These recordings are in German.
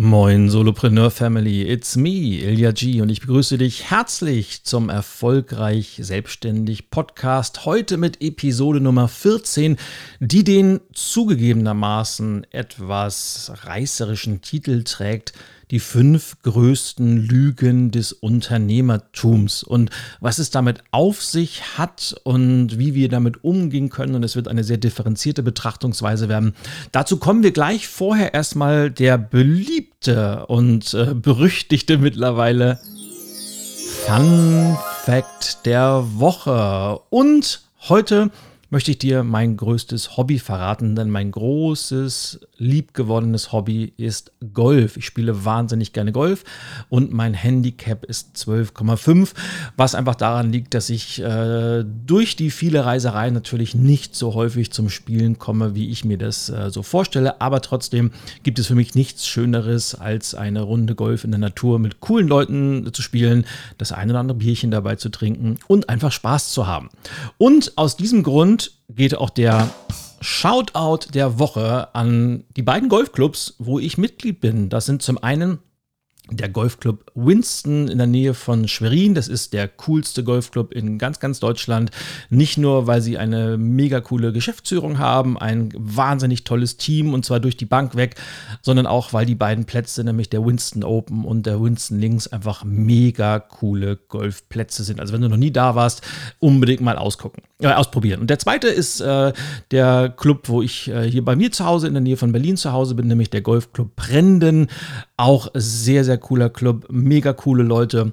Moin Solopreneur Family, it's me, Ilya G. Und ich begrüße dich herzlich zum Erfolgreich Selbstständig Podcast. Heute mit Episode Nummer 14, die den zugegebenermaßen etwas reißerischen Titel trägt, die fünf größten Lügen des Unternehmertums und was es damit auf sich hat und wie wir damit umgehen können. Und es wird eine sehr differenzierte Betrachtungsweise werden. Dazu kommen wir gleich. Vorher erstmal der beliebte und äh, berüchtigte mittlerweile Fun Fact der Woche. Und heute möchte ich dir mein größtes Hobby verraten, denn mein großes, liebgewonnenes Hobby ist Golf. Ich spiele wahnsinnig gerne Golf und mein Handicap ist 12,5, was einfach daran liegt, dass ich äh, durch die viele Reisereien natürlich nicht so häufig zum Spielen komme, wie ich mir das äh, so vorstelle. Aber trotzdem gibt es für mich nichts Schöneres, als eine Runde Golf in der Natur mit coolen Leuten zu spielen, das eine oder andere Bierchen dabei zu trinken und einfach Spaß zu haben. Und aus diesem Grund geht auch der Shoutout der Woche an die beiden Golfclubs, wo ich Mitglied bin. Das sind zum einen der Golfclub Winston in der Nähe von Schwerin. Das ist der coolste Golfclub in ganz, ganz Deutschland. Nicht nur, weil sie eine mega coole Geschäftsführung haben, ein wahnsinnig tolles Team und zwar durch die Bank weg, sondern auch, weil die beiden Plätze, nämlich der Winston Open und der Winston Links, einfach mega coole Golfplätze sind. Also wenn du noch nie da warst, unbedingt mal ausgucken, äh, ausprobieren. Und der zweite ist äh, der Club, wo ich äh, hier bei mir zu Hause in der Nähe von Berlin zu Hause bin, nämlich der Golfclub Brenden. Auch sehr, sehr cooler Club, mega coole Leute.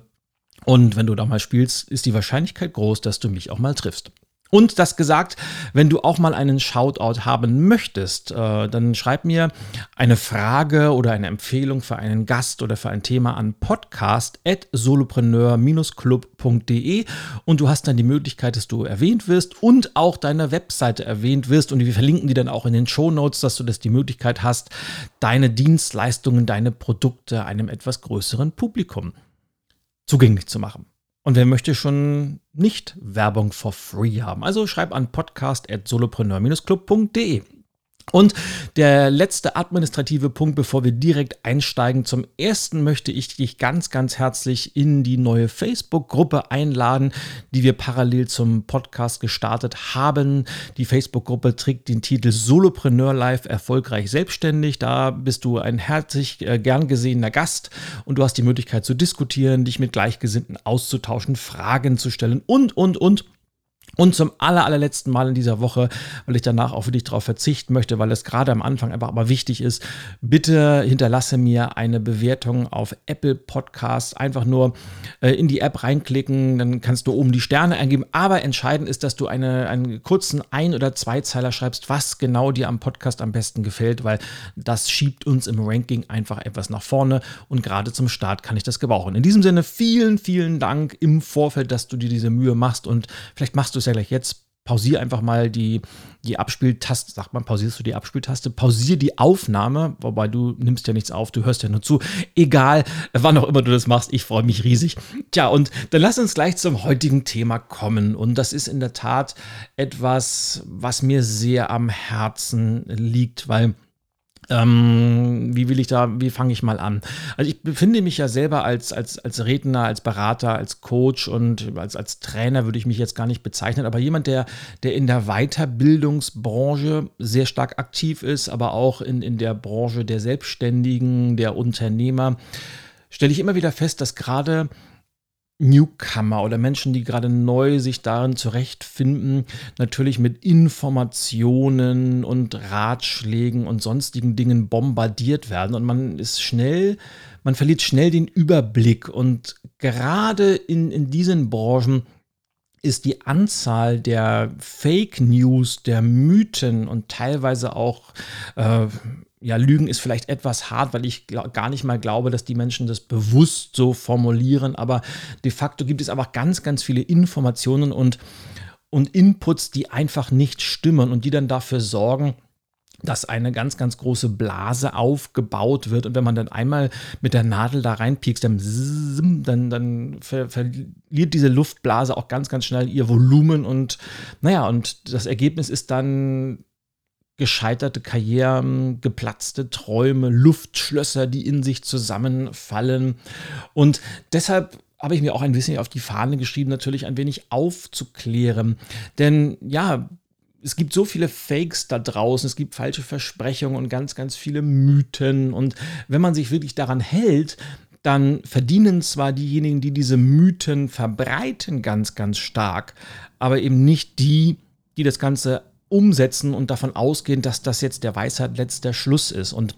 Und wenn du da mal spielst, ist die Wahrscheinlichkeit groß, dass du mich auch mal triffst. Und das gesagt, wenn du auch mal einen Shoutout haben möchtest, äh, dann schreib mir eine Frage oder eine Empfehlung für einen Gast oder für ein Thema an podcast.solopreneur-club.de und du hast dann die Möglichkeit, dass du erwähnt wirst und auch deine Webseite erwähnt wirst und wir verlinken die dann auch in den Show Notes, dass du das die Möglichkeit hast, deine Dienstleistungen, deine Produkte einem etwas größeren Publikum zugänglich zu machen. Und wer möchte schon nicht Werbung for free haben? Also schreib an podcast.solopreneur-club.de. Und der letzte administrative Punkt, bevor wir direkt einsteigen. Zum ersten möchte ich dich ganz, ganz herzlich in die neue Facebook-Gruppe einladen, die wir parallel zum Podcast gestartet haben. Die Facebook-Gruppe trägt den Titel Solopreneur Life erfolgreich selbstständig. Da bist du ein herzlich äh, gern gesehener Gast und du hast die Möglichkeit zu diskutieren, dich mit Gleichgesinnten auszutauschen, Fragen zu stellen und, und, und. Und zum aller, allerletzten Mal in dieser Woche, weil ich danach auch wirklich darauf verzichten möchte, weil es gerade am Anfang einfach aber wichtig ist, bitte hinterlasse mir eine Bewertung auf Apple Podcasts. Einfach nur äh, in die App reinklicken, dann kannst du oben die Sterne eingeben. Aber entscheidend ist, dass du eine, einen kurzen Ein- oder Zweizeiler schreibst, was genau dir am Podcast am besten gefällt, weil das schiebt uns im Ranking einfach etwas nach vorne und gerade zum Start kann ich das gebrauchen. In diesem Sinne vielen, vielen Dank im Vorfeld, dass du dir diese Mühe machst und vielleicht machst du es ja gleich jetzt. Pausier einfach mal die, die Abspieltaste, sagt man, pausierst du die Abspieltaste, pausier die Aufnahme, wobei du nimmst ja nichts auf, du hörst ja nur zu. Egal, wann auch immer du das machst, ich freue mich riesig. Tja, und dann lass uns gleich zum heutigen Thema kommen. Und das ist in der Tat etwas, was mir sehr am Herzen liegt, weil ähm, wie will ich da, wie fange ich mal an? Also ich befinde mich ja selber als, als, als Redner, als Berater, als Coach und als, als Trainer würde ich mich jetzt gar nicht bezeichnen, aber jemand, der, der in der Weiterbildungsbranche sehr stark aktiv ist, aber auch in, in der Branche der Selbstständigen, der Unternehmer, stelle ich immer wieder fest, dass gerade Newcomer oder Menschen, die gerade neu sich darin zurechtfinden, natürlich mit Informationen und Ratschlägen und sonstigen Dingen bombardiert werden. Und man ist schnell, man verliert schnell den Überblick. Und gerade in, in diesen Branchen ist die Anzahl der Fake News, der Mythen und teilweise auch äh, ja, Lügen ist vielleicht etwas hart, weil ich gar nicht mal glaube, dass die Menschen das bewusst so formulieren, aber de facto gibt es einfach ganz, ganz viele Informationen und, und Inputs, die einfach nicht stimmen und die dann dafür sorgen, dass eine ganz, ganz große Blase aufgebaut wird. Und wenn man dann einmal mit der Nadel da reinpiekst, dann, dann, dann ver verliert diese Luftblase auch ganz, ganz schnell ihr Volumen. Und naja, und das Ergebnis ist dann gescheiterte Karrieren, geplatzte Träume, Luftschlösser, die in sich zusammenfallen. Und deshalb habe ich mir auch ein bisschen auf die Fahne geschrieben, natürlich ein wenig aufzuklären. Denn ja, es gibt so viele Fakes da draußen, es gibt falsche Versprechungen und ganz, ganz viele Mythen. Und wenn man sich wirklich daran hält, dann verdienen zwar diejenigen, die diese Mythen verbreiten, ganz, ganz stark, aber eben nicht die, die das Ganze umsetzen und davon ausgehen, dass das jetzt der Weisheit letzter Schluss ist. Und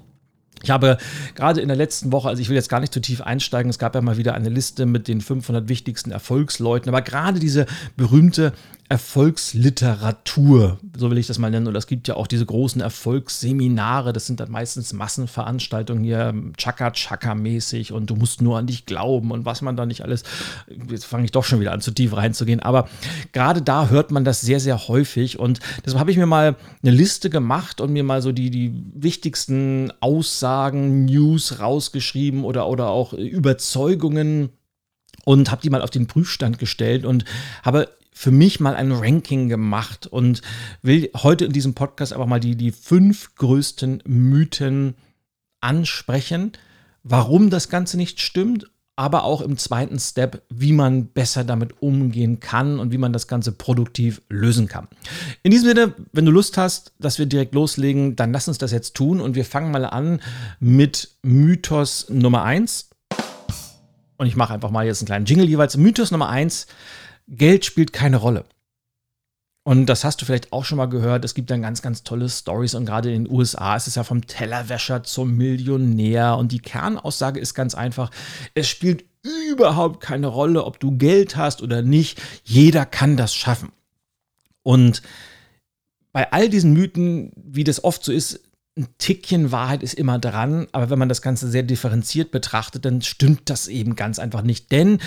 ich habe gerade in der letzten Woche, also ich will jetzt gar nicht zu tief einsteigen, es gab ja mal wieder eine Liste mit den 500 wichtigsten Erfolgsleuten, aber gerade diese berühmte Erfolgsliteratur, so will ich das mal nennen. Oder es gibt ja auch diese großen Erfolgsseminare, das sind dann meistens Massenveranstaltungen hier, Chaka-Chaka-mäßig und du musst nur an dich glauben und was man da nicht alles. Jetzt fange ich doch schon wieder an, zu tief reinzugehen. Aber gerade da hört man das sehr, sehr häufig und deshalb habe ich mir mal eine Liste gemacht und mir mal so die, die wichtigsten Aussagen, News rausgeschrieben oder, oder auch Überzeugungen und habe die mal auf den Prüfstand gestellt und habe für mich mal ein Ranking gemacht und will heute in diesem Podcast aber mal die, die fünf größten Mythen ansprechen, warum das Ganze nicht stimmt, aber auch im zweiten Step, wie man besser damit umgehen kann und wie man das Ganze produktiv lösen kann. In diesem Sinne, wenn du Lust hast, dass wir direkt loslegen, dann lass uns das jetzt tun und wir fangen mal an mit Mythos Nummer 1. Und ich mache einfach mal jetzt einen kleinen Jingle jeweils. Mythos Nummer 1 Geld spielt keine Rolle. Und das hast du vielleicht auch schon mal gehört. Es gibt dann ganz, ganz tolle Stories und gerade in den USA ist es ja vom Tellerwäscher zum Millionär. Und die Kernaussage ist ganz einfach: Es spielt überhaupt keine Rolle, ob du Geld hast oder nicht. Jeder kann das schaffen. Und bei all diesen Mythen, wie das oft so ist, ein Tickchen Wahrheit ist immer dran, aber wenn man das Ganze sehr differenziert betrachtet, dann stimmt das eben ganz einfach nicht. Denn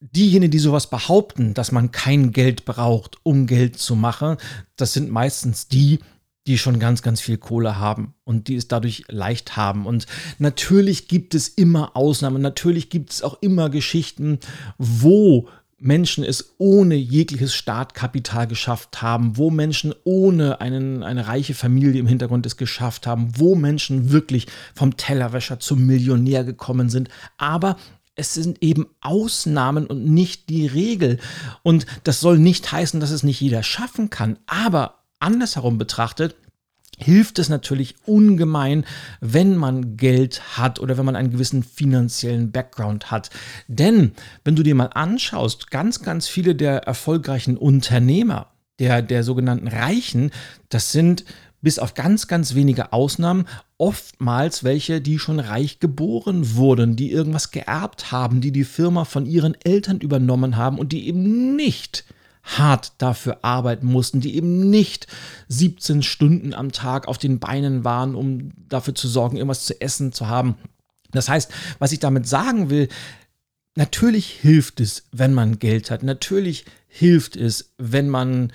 diejenigen, die sowas behaupten, dass man kein Geld braucht, um Geld zu machen, das sind meistens die, die schon ganz, ganz viel Kohle haben und die es dadurch leicht haben. Und natürlich gibt es immer Ausnahmen, natürlich gibt es auch immer Geschichten, wo Menschen es ohne jegliches Startkapital geschafft haben, wo Menschen ohne einen, eine reiche Familie im Hintergrund es geschafft haben, wo Menschen wirklich vom Tellerwäscher zum Millionär gekommen sind. Aber es sind eben Ausnahmen und nicht die Regel. Und das soll nicht heißen, dass es nicht jeder schaffen kann. Aber andersherum betrachtet, hilft es natürlich ungemein, wenn man Geld hat oder wenn man einen gewissen finanziellen Background hat. Denn wenn du dir mal anschaust, ganz, ganz viele der erfolgreichen Unternehmer, der, der sogenannten Reichen, das sind bis auf ganz, ganz wenige Ausnahmen oftmals welche, die schon reich geboren wurden, die irgendwas geerbt haben, die die Firma von ihren Eltern übernommen haben und die eben nicht hart dafür arbeiten mussten, die eben nicht 17 Stunden am Tag auf den Beinen waren, um dafür zu sorgen, irgendwas zu essen zu haben. Das heißt, was ich damit sagen will, natürlich hilft es, wenn man Geld hat. Natürlich hilft es, wenn man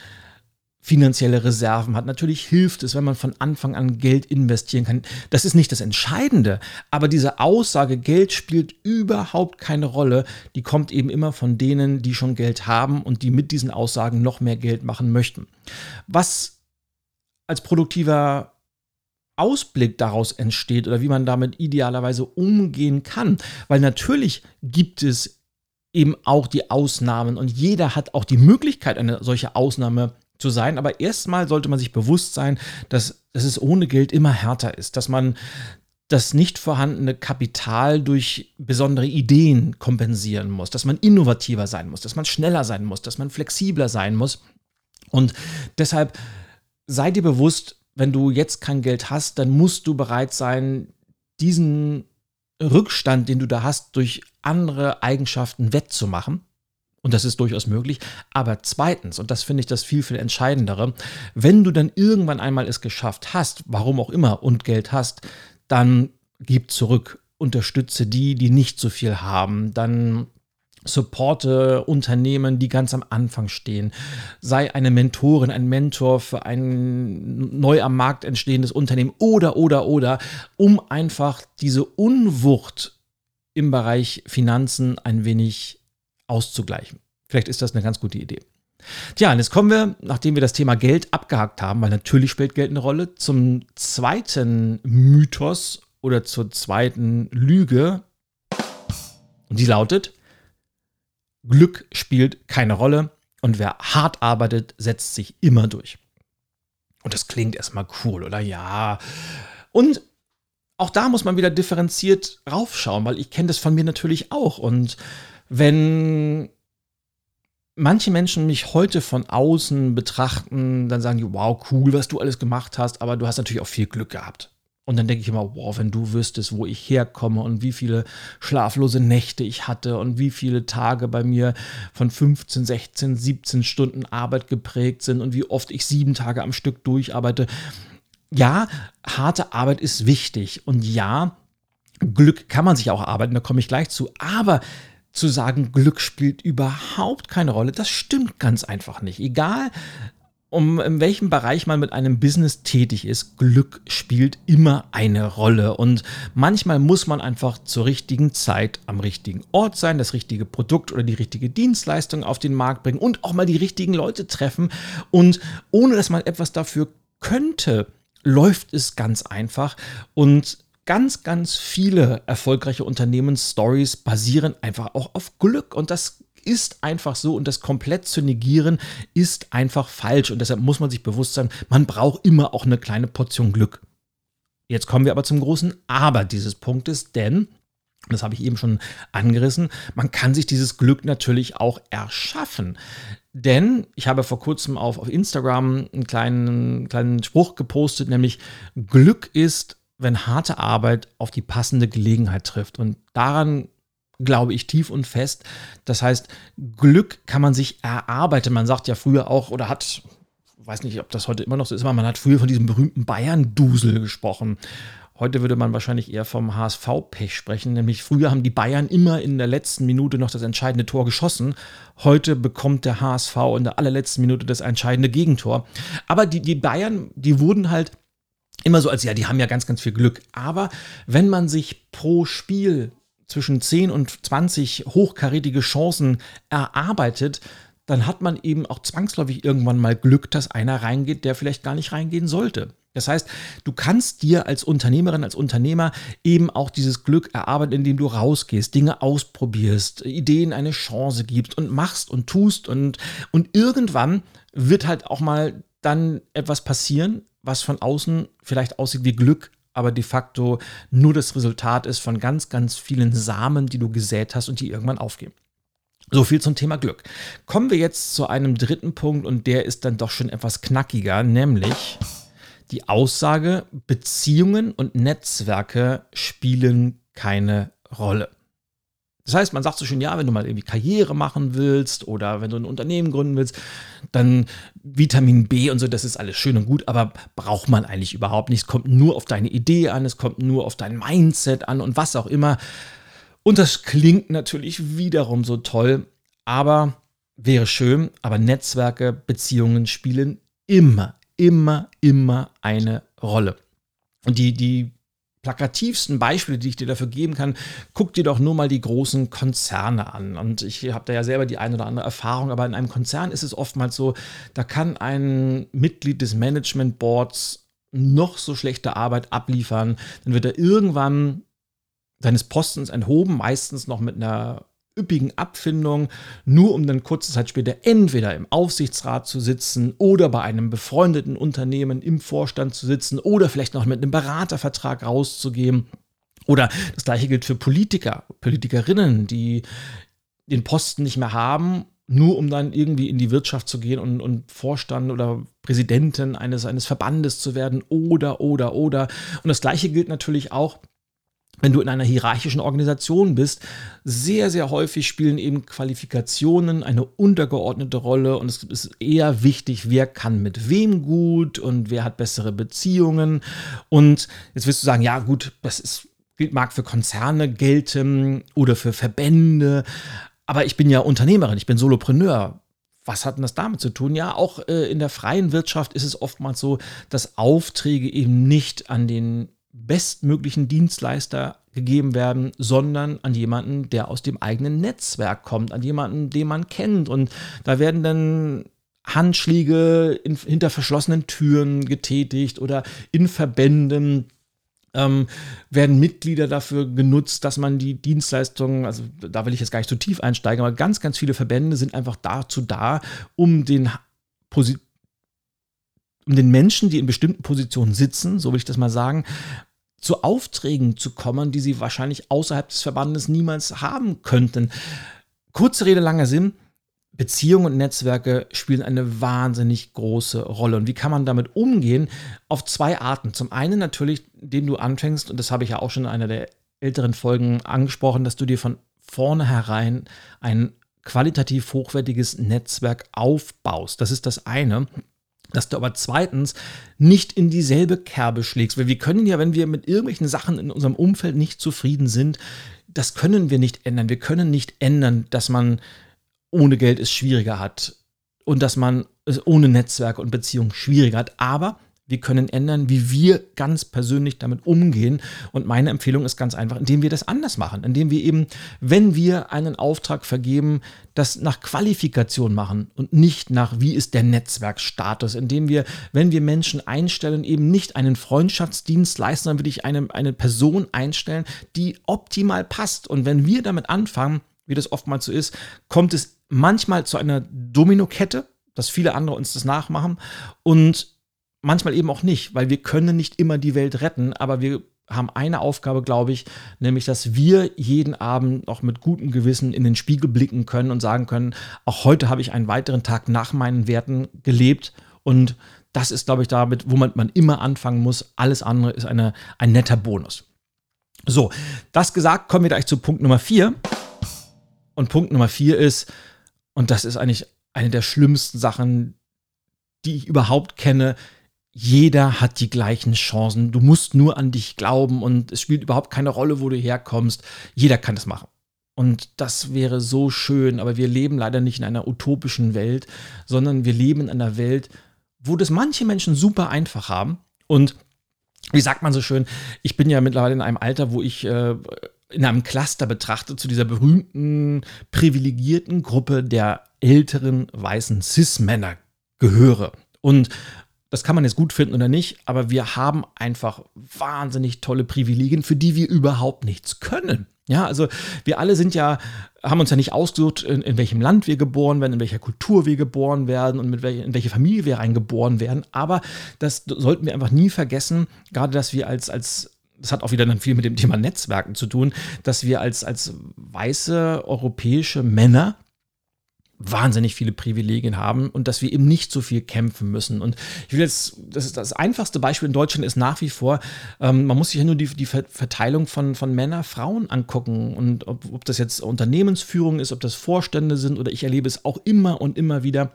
finanzielle Reserven hat. Natürlich hilft es, wenn man von Anfang an Geld investieren kann. Das ist nicht das Entscheidende, aber diese Aussage, Geld spielt überhaupt keine Rolle, die kommt eben immer von denen, die schon Geld haben und die mit diesen Aussagen noch mehr Geld machen möchten. Was als produktiver Ausblick daraus entsteht oder wie man damit idealerweise umgehen kann, weil natürlich gibt es eben auch die Ausnahmen und jeder hat auch die Möglichkeit, eine solche Ausnahme zu sein. Aber erstmal sollte man sich bewusst sein, dass, dass es ohne Geld immer härter ist, dass man das nicht vorhandene Kapital durch besondere Ideen kompensieren muss, dass man innovativer sein muss, dass man schneller sein muss, dass man flexibler sein muss. Und deshalb sei dir bewusst, wenn du jetzt kein Geld hast, dann musst du bereit sein, diesen Rückstand, den du da hast, durch andere Eigenschaften wettzumachen. Und das ist durchaus möglich. Aber zweitens, und das finde ich das viel, viel Entscheidendere, wenn du dann irgendwann einmal es geschafft hast, warum auch immer, und Geld hast, dann gib zurück, unterstütze die, die nicht so viel haben, dann supporte Unternehmen, die ganz am Anfang stehen. Sei eine Mentorin, ein Mentor für ein neu am Markt entstehendes Unternehmen oder, oder, oder, um einfach diese Unwucht im Bereich Finanzen ein wenig auszugleichen. Vielleicht ist das eine ganz gute Idee. Tja, und jetzt kommen wir, nachdem wir das Thema Geld abgehakt haben, weil natürlich spielt Geld eine Rolle, zum zweiten Mythos oder zur zweiten Lüge. Und die lautet, Glück spielt keine Rolle und wer hart arbeitet, setzt sich immer durch. Und das klingt erstmal cool, oder? Ja. Und auch da muss man wieder differenziert raufschauen, weil ich kenne das von mir natürlich auch. Und wenn manche Menschen mich heute von außen betrachten, dann sagen die, wow, cool, was du alles gemacht hast, aber du hast natürlich auch viel Glück gehabt. Und dann denke ich immer, wow, wenn du wüsstest, wo ich herkomme und wie viele schlaflose Nächte ich hatte und wie viele Tage bei mir von 15, 16, 17 Stunden Arbeit geprägt sind und wie oft ich sieben Tage am Stück durcharbeite. Ja, harte Arbeit ist wichtig und ja, Glück kann man sich auch arbeiten, da komme ich gleich zu. Aber zu sagen, Glück spielt überhaupt keine Rolle, das stimmt ganz einfach nicht. Egal, um in welchem Bereich man mit einem Business tätig ist, Glück spielt immer eine Rolle. Und manchmal muss man einfach zur richtigen Zeit am richtigen Ort sein, das richtige Produkt oder die richtige Dienstleistung auf den Markt bringen und auch mal die richtigen Leute treffen. Und ohne dass man etwas dafür könnte, läuft es ganz einfach. Und ganz, ganz viele erfolgreiche Unternehmensstories basieren einfach auch auf Glück. Und das ist einfach so und das komplett zu negieren ist einfach falsch. Und deshalb muss man sich bewusst sein, man braucht immer auch eine kleine Portion Glück. Jetzt kommen wir aber zum großen Aber dieses Punktes, denn das habe ich eben schon angerissen, man kann sich dieses Glück natürlich auch erschaffen. Denn ich habe vor kurzem auf, auf Instagram einen kleinen, kleinen Spruch gepostet, nämlich Glück ist wenn harte Arbeit auf die passende Gelegenheit trifft. Und daran glaube ich tief und fest. Das heißt, Glück kann man sich erarbeiten. Man sagt ja früher auch oder hat, weiß nicht, ob das heute immer noch so ist, aber man hat früher von diesem berühmten Bayern-Dusel gesprochen. Heute würde man wahrscheinlich eher vom HSV-Pech sprechen, nämlich früher haben die Bayern immer in der letzten Minute noch das entscheidende Tor geschossen. Heute bekommt der HSV in der allerletzten Minute das entscheidende Gegentor. Aber die, die Bayern, die wurden halt immer so als, ja, die haben ja ganz, ganz viel Glück. Aber wenn man sich pro Spiel zwischen 10 und 20 hochkarätige Chancen erarbeitet, dann hat man eben auch zwangsläufig irgendwann mal Glück, dass einer reingeht, der vielleicht gar nicht reingehen sollte. Das heißt, du kannst dir als Unternehmerin, als Unternehmer eben auch dieses Glück erarbeiten, indem du rausgehst, Dinge ausprobierst, Ideen eine Chance gibst und machst und tust und, und irgendwann wird halt auch mal dann etwas passieren, was von außen vielleicht aussieht wie Glück, aber de facto nur das Resultat ist von ganz, ganz vielen Samen, die du gesät hast und die irgendwann aufgehen. So viel zum Thema Glück. Kommen wir jetzt zu einem dritten Punkt und der ist dann doch schon etwas knackiger, nämlich die Aussage, Beziehungen und Netzwerke spielen keine Rolle. Das heißt, man sagt so schön, ja, wenn du mal irgendwie Karriere machen willst oder wenn du ein Unternehmen gründen willst, dann Vitamin B und so, das ist alles schön und gut, aber braucht man eigentlich überhaupt nicht. Es kommt nur auf deine Idee an, es kommt nur auf dein Mindset an und was auch immer. Und das klingt natürlich wiederum so toll, aber wäre schön, aber Netzwerke, Beziehungen spielen immer, immer, immer eine Rolle. Und die, die plakativsten Beispiele, die ich dir dafür geben kann, guck dir doch nur mal die großen Konzerne an. Und ich habe da ja selber die eine oder andere Erfahrung, aber in einem Konzern ist es oftmals so, da kann ein Mitglied des Management Boards noch so schlechte Arbeit abliefern, dann wird er irgendwann seines Postens enthoben, meistens noch mit einer üppigen Abfindung, nur um dann kurze Zeit später entweder im Aufsichtsrat zu sitzen oder bei einem befreundeten Unternehmen im Vorstand zu sitzen oder vielleicht noch mit einem Beratervertrag rauszugehen. Oder das gleiche gilt für Politiker, Politikerinnen, die den Posten nicht mehr haben, nur um dann irgendwie in die Wirtschaft zu gehen und, und Vorstand oder Präsidentin eines, eines Verbandes zu werden oder, oder, oder. Und das gleiche gilt natürlich auch wenn du in einer hierarchischen Organisation bist, sehr, sehr häufig spielen eben Qualifikationen eine untergeordnete Rolle und es ist eher wichtig, wer kann mit wem gut und wer hat bessere Beziehungen. Und jetzt wirst du sagen, ja gut, das ist, mag für Konzerne gelten oder für Verbände, aber ich bin ja Unternehmerin, ich bin Solopreneur was hat denn das damit zu tun? Ja, auch äh, in der freien Wirtschaft ist es oftmals so, dass Aufträge eben nicht an den bestmöglichen Dienstleister gegeben werden, sondern an jemanden, der aus dem eigenen Netzwerk kommt, an jemanden, den man kennt. Und da werden dann Handschläge in, hinter verschlossenen Türen getätigt oder in Verbänden. Ähm, werden Mitglieder dafür genutzt, dass man die Dienstleistungen, also da will ich jetzt gar nicht zu tief einsteigen, aber ganz, ganz viele Verbände sind einfach dazu da, um den Posi um den Menschen, die in bestimmten Positionen sitzen, so will ich das mal sagen, zu Aufträgen zu kommen, die sie wahrscheinlich außerhalb des Verbandes niemals haben könnten. Kurze Rede, langer Sinn. Beziehungen und Netzwerke spielen eine wahnsinnig große Rolle. Und wie kann man damit umgehen? Auf zwei Arten. Zum einen natürlich, indem du anfängst, und das habe ich ja auch schon in einer der älteren Folgen angesprochen, dass du dir von vornherein ein qualitativ hochwertiges Netzwerk aufbaust. Das ist das eine dass du aber zweitens nicht in dieselbe Kerbe schlägst. Weil wir können ja, wenn wir mit irgendwelchen Sachen in unserem Umfeld nicht zufrieden sind, das können wir nicht ändern. Wir können nicht ändern, dass man ohne Geld es schwieriger hat und dass man es ohne Netzwerk und Beziehung schwieriger hat. Aber wir können ändern, wie wir ganz persönlich damit umgehen. Und meine Empfehlung ist ganz einfach, indem wir das anders machen, indem wir eben, wenn wir einen Auftrag vergeben, das nach Qualifikation machen und nicht nach, wie ist der Netzwerkstatus, indem wir, wenn wir Menschen einstellen, eben nicht einen Freundschaftsdienst leisten, sondern wirklich eine, eine Person einstellen, die optimal passt. Und wenn wir damit anfangen, wie das oftmals so ist, kommt es manchmal zu einer Dominokette, dass viele andere uns das nachmachen und manchmal eben auch nicht, weil wir können nicht immer die Welt retten, aber wir haben eine Aufgabe, glaube ich, nämlich, dass wir jeden Abend noch mit gutem Gewissen in den Spiegel blicken können und sagen können, auch heute habe ich einen weiteren Tag nach meinen Werten gelebt und das ist, glaube ich, damit, wo man, immer anfangen muss. Alles andere ist eine, ein netter Bonus. So, das gesagt, kommen wir gleich zu Punkt Nummer vier. Und Punkt Nummer vier ist, und das ist eigentlich eine der schlimmsten Sachen, die ich überhaupt kenne, jeder hat die gleichen Chancen. Du musst nur an dich glauben und es spielt überhaupt keine Rolle, wo du herkommst. Jeder kann das machen. Und das wäre so schön, aber wir leben leider nicht in einer utopischen Welt, sondern wir leben in einer Welt, wo das manche Menschen super einfach haben. Und wie sagt man so schön, ich bin ja mittlerweile in einem Alter, wo ich äh, in einem Cluster betrachte zu dieser berühmten, privilegierten Gruppe der älteren weißen Cis-Männer gehöre. Und das kann man jetzt gut finden oder nicht, aber wir haben einfach wahnsinnig tolle Privilegien, für die wir überhaupt nichts können. Ja, also wir alle sind ja, haben uns ja nicht ausgesucht, in, in welchem Land wir geboren werden, in welcher Kultur wir geboren werden und mit welche, in welche Familie wir reingeboren werden. Aber das sollten wir einfach nie vergessen, gerade dass wir als, als das hat auch wieder dann viel mit dem Thema Netzwerken zu tun, dass wir als, als weiße europäische Männer wahnsinnig viele Privilegien haben und dass wir eben nicht so viel kämpfen müssen. Und ich will jetzt, das ist das einfachste Beispiel in Deutschland ist nach wie vor, ähm, man muss sich ja nur die, die Verteilung von, von Männer, Frauen angucken und ob, ob das jetzt Unternehmensführung ist, ob das Vorstände sind oder ich erlebe es auch immer und immer wieder,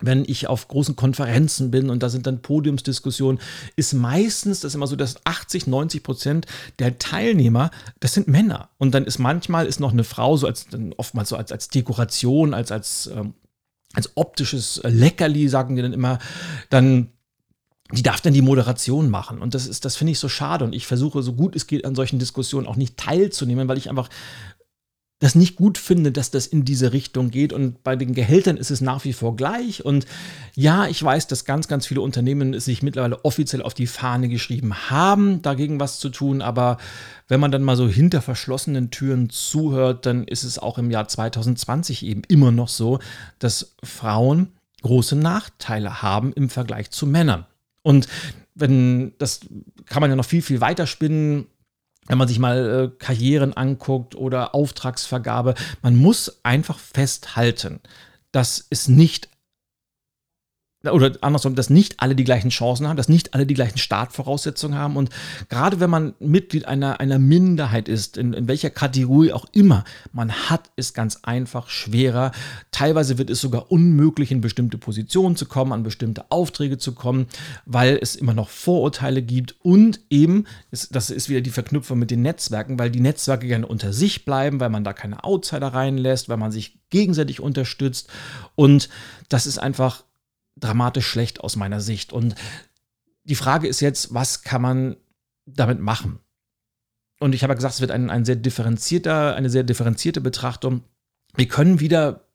wenn ich auf großen Konferenzen bin und da sind dann Podiumsdiskussionen, ist meistens das immer so, dass 80, 90 Prozent der Teilnehmer, das sind Männer. Und dann ist manchmal ist noch eine Frau so als, dann oftmals so als, als Dekoration, als, als, ähm, als optisches Leckerli, sagen die dann immer, dann die darf dann die Moderation machen. Und das ist, das finde ich so schade. Und ich versuche, so gut es geht, an solchen Diskussionen auch nicht teilzunehmen, weil ich einfach das nicht gut finde, dass das in diese Richtung geht. Und bei den Gehältern ist es nach wie vor gleich. Und ja, ich weiß, dass ganz, ganz viele Unternehmen sich mittlerweile offiziell auf die Fahne geschrieben haben, dagegen was zu tun. Aber wenn man dann mal so hinter verschlossenen Türen zuhört, dann ist es auch im Jahr 2020 eben immer noch so, dass Frauen große Nachteile haben im Vergleich zu Männern. Und wenn, das kann man ja noch viel, viel weiter spinnen wenn man sich mal äh, Karrieren anguckt oder Auftragsvergabe, man muss einfach festhalten, dass es nicht oder andersrum, dass nicht alle die gleichen Chancen haben, dass nicht alle die gleichen Startvoraussetzungen haben. Und gerade wenn man Mitglied einer, einer Minderheit ist, in, in welcher Kategorie auch immer, man hat es ganz einfach schwerer. Teilweise wird es sogar unmöglich, in bestimmte Positionen zu kommen, an bestimmte Aufträge zu kommen, weil es immer noch Vorurteile gibt und eben, das ist wieder die Verknüpfung mit den Netzwerken, weil die Netzwerke gerne unter sich bleiben, weil man da keine Outsider reinlässt, weil man sich gegenseitig unterstützt. Und das ist einfach dramatisch schlecht aus meiner Sicht. Und die Frage ist jetzt, was kann man damit machen? Und ich habe ja gesagt, es wird ein, ein sehr differenzierter, eine sehr differenzierte Betrachtung. Wir können wieder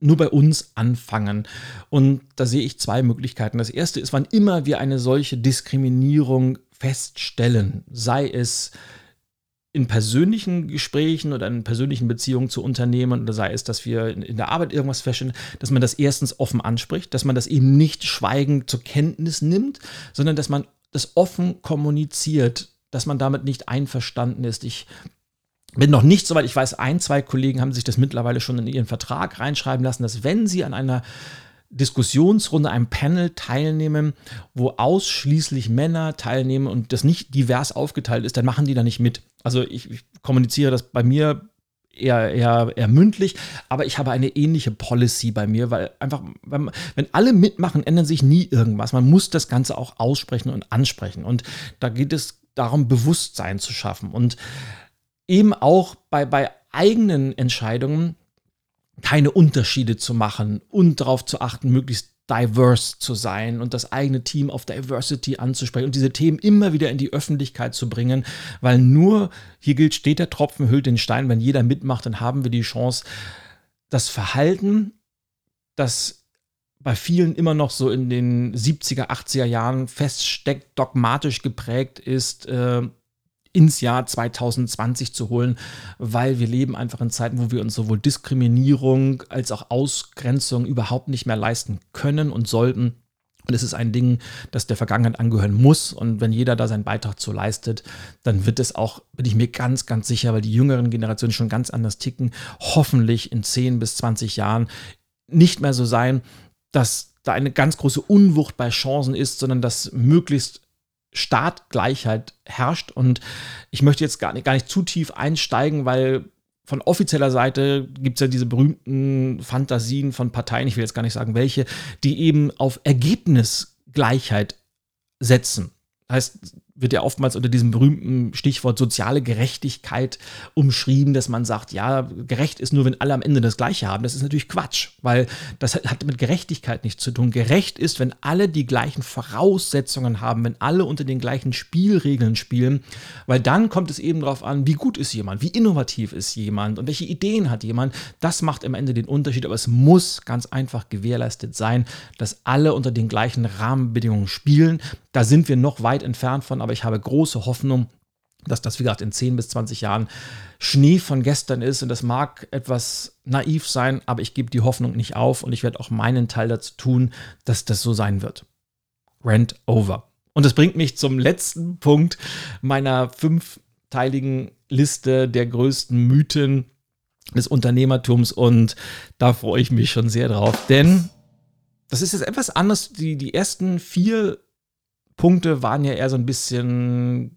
nur bei uns anfangen. Und da sehe ich zwei Möglichkeiten. Das erste ist, wann immer wir eine solche Diskriminierung feststellen, sei es in persönlichen Gesprächen oder in persönlichen Beziehungen zu Unternehmen oder sei es, dass wir in der Arbeit irgendwas feststellen, dass man das erstens offen anspricht, dass man das eben nicht schweigend zur Kenntnis nimmt, sondern dass man das offen kommuniziert, dass man damit nicht einverstanden ist. Ich bin noch nicht so weit, ich weiß, ein, zwei Kollegen haben sich das mittlerweile schon in ihren Vertrag reinschreiben lassen, dass wenn sie an einer Diskussionsrunde, einem Panel teilnehmen, wo ausschließlich Männer teilnehmen und das nicht divers aufgeteilt ist, dann machen die da nicht mit. Also ich, ich kommuniziere das bei mir eher, eher, eher mündlich, aber ich habe eine ähnliche Policy bei mir, weil einfach, wenn, wenn alle mitmachen, ändert sich nie irgendwas. Man muss das Ganze auch aussprechen und ansprechen. Und da geht es darum, Bewusstsein zu schaffen. Und eben auch bei, bei eigenen Entscheidungen keine Unterschiede zu machen und darauf zu achten, möglichst diverse zu sein und das eigene Team auf Diversity anzusprechen und diese Themen immer wieder in die Öffentlichkeit zu bringen, weil nur hier gilt, steht der Tropfen, hüllt den Stein, wenn jeder mitmacht, dann haben wir die Chance, das Verhalten, das bei vielen immer noch so in den 70er, 80er Jahren feststeckt, dogmatisch geprägt ist, äh, ins Jahr 2020 zu holen, weil wir leben einfach in Zeiten, wo wir uns sowohl Diskriminierung als auch Ausgrenzung überhaupt nicht mehr leisten können und sollten. Und es ist ein Ding, das der Vergangenheit angehören muss. Und wenn jeder da seinen Beitrag zu leistet, dann wird es auch, bin ich mir ganz, ganz sicher, weil die jüngeren Generationen schon ganz anders ticken, hoffentlich in 10 bis 20 Jahren nicht mehr so sein, dass da eine ganz große Unwucht bei Chancen ist, sondern dass möglichst Startgleichheit herrscht. Und ich möchte jetzt gar nicht, gar nicht zu tief einsteigen, weil von offizieller Seite gibt es ja diese berühmten Fantasien von Parteien, ich will jetzt gar nicht sagen welche, die eben auf Ergebnisgleichheit setzen. Heißt, wird ja oftmals unter diesem berühmten Stichwort soziale Gerechtigkeit umschrieben, dass man sagt, ja, gerecht ist nur, wenn alle am Ende das Gleiche haben. Das ist natürlich Quatsch, weil das hat mit Gerechtigkeit nichts zu tun. Gerecht ist, wenn alle die gleichen Voraussetzungen haben, wenn alle unter den gleichen Spielregeln spielen, weil dann kommt es eben darauf an, wie gut ist jemand, wie innovativ ist jemand und welche Ideen hat jemand. Das macht am Ende den Unterschied, aber es muss ganz einfach gewährleistet sein, dass alle unter den gleichen Rahmenbedingungen spielen. Da sind wir noch weit entfernt von, aber aber ich habe große Hoffnung, dass das, wie gesagt, in 10 bis 20 Jahren Schnee von gestern ist. Und das mag etwas naiv sein, aber ich gebe die Hoffnung nicht auf und ich werde auch meinen Teil dazu tun, dass das so sein wird. Rent over. Und das bringt mich zum letzten Punkt meiner fünfteiligen Liste der größten Mythen des Unternehmertums. Und da freue ich mich schon sehr drauf, denn das ist jetzt etwas anders. Die, die ersten vier Punkte waren ja eher so ein bisschen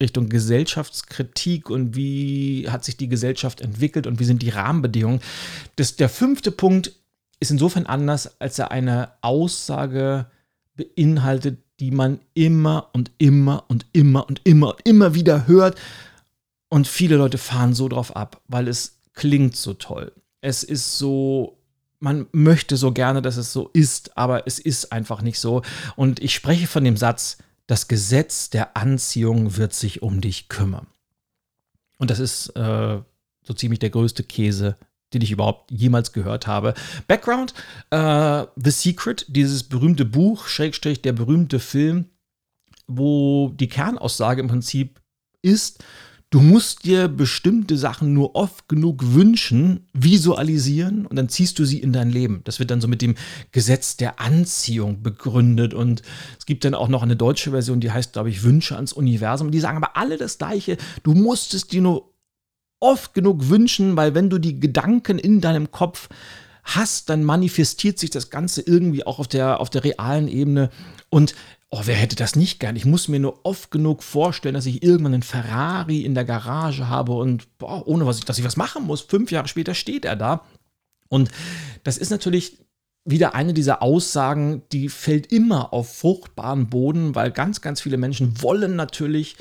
Richtung Gesellschaftskritik und wie hat sich die Gesellschaft entwickelt und wie sind die Rahmenbedingungen. Das, der fünfte Punkt ist insofern anders, als er eine Aussage beinhaltet, die man immer und immer und immer und immer und immer wieder hört. Und viele Leute fahren so drauf ab, weil es klingt so toll. Es ist so man möchte so gerne, dass es so ist, aber es ist einfach nicht so. Und ich spreche von dem Satz, das Gesetz der Anziehung wird sich um dich kümmern. Und das ist äh, so ziemlich der größte Käse, den ich überhaupt jemals gehört habe. Background: äh, The Secret, dieses berühmte Buch, Schrägstrich, der berühmte Film, wo die Kernaussage im Prinzip ist, Du musst dir bestimmte Sachen nur oft genug wünschen, visualisieren und dann ziehst du sie in dein Leben. Das wird dann so mit dem Gesetz der Anziehung begründet und es gibt dann auch noch eine deutsche Version, die heißt, glaube ich, Wünsche ans Universum. Die sagen aber alle das Gleiche. Du musst es dir nur oft genug wünschen, weil wenn du die Gedanken in deinem Kopf hast, dann manifestiert sich das Ganze irgendwie auch auf der, auf der realen Ebene und Oh, wer hätte das nicht gern? Ich muss mir nur oft genug vorstellen, dass ich irgendwann einen Ferrari in der Garage habe und boah, ohne was ich, dass ich was machen muss. Fünf Jahre später steht er da. Und das ist natürlich wieder eine dieser Aussagen, die fällt immer auf fruchtbaren Boden, weil ganz, ganz viele Menschen wollen natürlich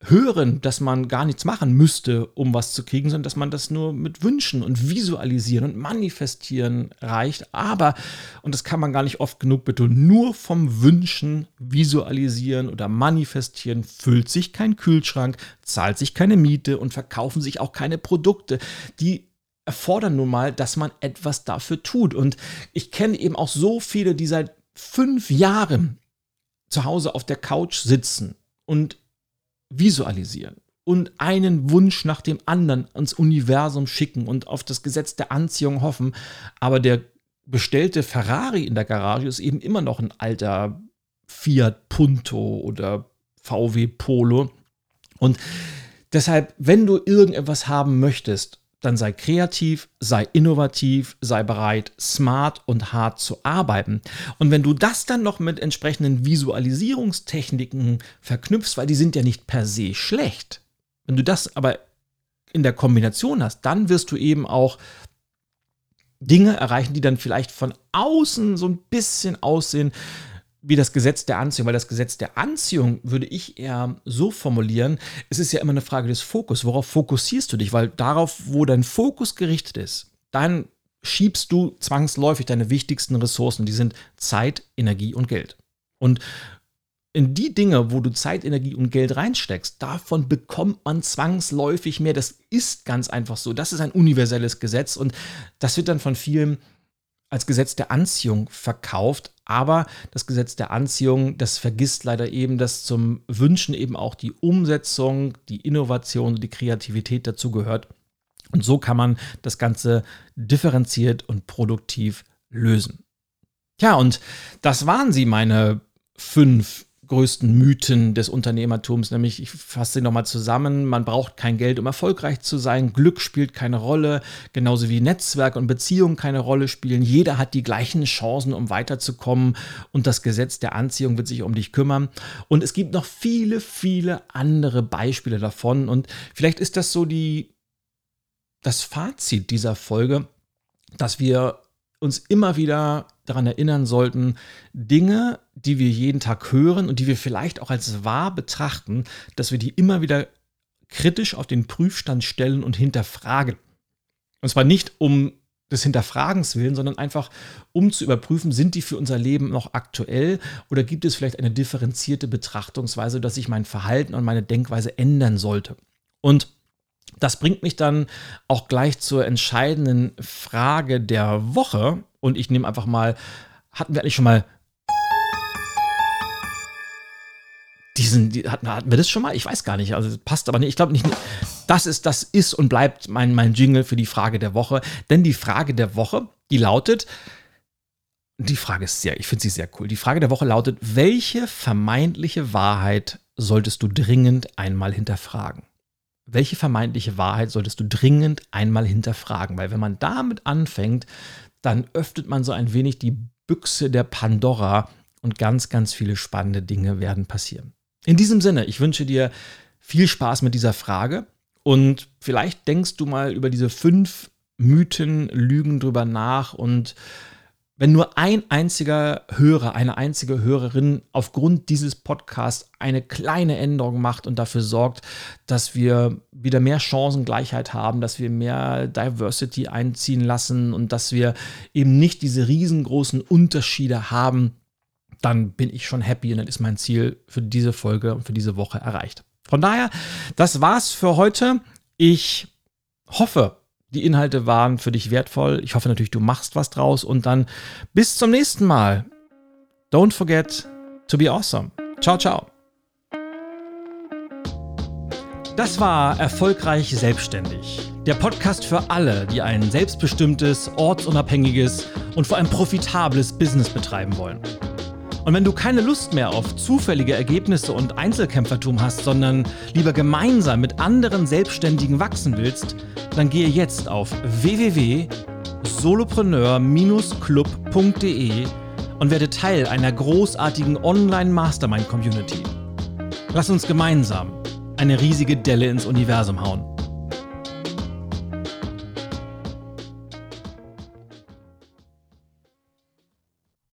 hören, dass man gar nichts machen müsste, um was zu kriegen, sondern dass man das nur mit Wünschen und Visualisieren und Manifestieren reicht. Aber, und das kann man gar nicht oft genug betonen, nur vom Wünschen, Visualisieren oder Manifestieren füllt sich kein Kühlschrank, zahlt sich keine Miete und verkaufen sich auch keine Produkte. Die erfordern nun mal, dass man etwas dafür tut. Und ich kenne eben auch so viele, die seit fünf Jahren zu Hause auf der Couch sitzen und visualisieren und einen Wunsch nach dem anderen ans Universum schicken und auf das Gesetz der Anziehung hoffen, aber der bestellte Ferrari in der Garage ist eben immer noch ein alter Fiat Punto oder VW Polo. Und deshalb, wenn du irgendetwas haben möchtest, dann sei kreativ, sei innovativ, sei bereit, smart und hart zu arbeiten. Und wenn du das dann noch mit entsprechenden Visualisierungstechniken verknüpfst, weil die sind ja nicht per se schlecht, wenn du das aber in der Kombination hast, dann wirst du eben auch Dinge erreichen, die dann vielleicht von außen so ein bisschen aussehen wie das Gesetz der Anziehung, weil das Gesetz der Anziehung würde ich eher so formulieren, es ist ja immer eine Frage des Fokus. Worauf fokussierst du dich? Weil darauf, wo dein Fokus gerichtet ist, dann schiebst du zwangsläufig deine wichtigsten Ressourcen, die sind Zeit, Energie und Geld. Und in die Dinge, wo du Zeit, Energie und Geld reinsteckst, davon bekommt man zwangsläufig mehr. Das ist ganz einfach so. Das ist ein universelles Gesetz und das wird dann von vielen als Gesetz der Anziehung verkauft, aber das Gesetz der Anziehung, das vergisst leider eben, dass zum Wünschen eben auch die Umsetzung, die Innovation, die Kreativität dazu gehört. Und so kann man das Ganze differenziert und produktiv lösen. Ja, und das waren sie, meine fünf größten Mythen des Unternehmertums, nämlich ich fasse sie nochmal zusammen, man braucht kein Geld, um erfolgreich zu sein, Glück spielt keine Rolle, genauso wie Netzwerk und Beziehungen keine Rolle spielen, jeder hat die gleichen Chancen, um weiterzukommen und das Gesetz der Anziehung wird sich um dich kümmern. Und es gibt noch viele, viele andere Beispiele davon. Und vielleicht ist das so die, das Fazit dieser Folge, dass wir uns immer wieder daran erinnern sollten, Dinge, die wir jeden Tag hören und die wir vielleicht auch als wahr betrachten, dass wir die immer wieder kritisch auf den Prüfstand stellen und hinterfragen. Und zwar nicht um des Hinterfragens willen, sondern einfach um zu überprüfen, sind die für unser Leben noch aktuell oder gibt es vielleicht eine differenzierte Betrachtungsweise, dass sich mein Verhalten und meine Denkweise ändern sollte. Und das bringt mich dann auch gleich zur entscheidenden Frage der Woche. Und ich nehme einfach mal, hatten wir eigentlich schon mal diesen, die, hatten, hatten wir das schon mal? Ich weiß gar nicht. Also passt aber nicht. Ich glaube nicht. Das ist, das ist und bleibt mein, mein Jingle für die Frage der Woche. Denn die Frage der Woche, die lautet, die Frage ist sehr, ich finde sie sehr cool. Die Frage der Woche lautet, welche vermeintliche Wahrheit solltest du dringend einmal hinterfragen? Welche vermeintliche Wahrheit solltest du dringend einmal hinterfragen? Weil wenn man damit anfängt, dann öffnet man so ein wenig die Büchse der Pandora und ganz, ganz viele spannende Dinge werden passieren. In diesem Sinne, ich wünsche dir viel Spaß mit dieser Frage und vielleicht denkst du mal über diese fünf Mythen, Lügen drüber nach und wenn nur ein einziger Hörer, eine einzige Hörerin aufgrund dieses Podcasts eine kleine Änderung macht und dafür sorgt, dass wir wieder mehr Chancengleichheit haben, dass wir mehr Diversity einziehen lassen und dass wir eben nicht diese riesengroßen Unterschiede haben, dann bin ich schon happy und dann ist mein Ziel für diese Folge und für diese Woche erreicht. Von daher, das war's für heute. Ich hoffe, die Inhalte waren für dich wertvoll. Ich hoffe natürlich, du machst was draus und dann bis zum nächsten Mal. Don't forget to be awesome. Ciao, ciao. Das war Erfolgreich Selbstständig. Der Podcast für alle, die ein selbstbestimmtes, ortsunabhängiges und vor allem profitables Business betreiben wollen. Und wenn du keine Lust mehr auf zufällige Ergebnisse und Einzelkämpfertum hast, sondern lieber gemeinsam mit anderen Selbstständigen wachsen willst, dann gehe jetzt auf www.solopreneur-club.de und werde Teil einer großartigen Online-Mastermind-Community. Lass uns gemeinsam eine riesige Delle ins Universum hauen.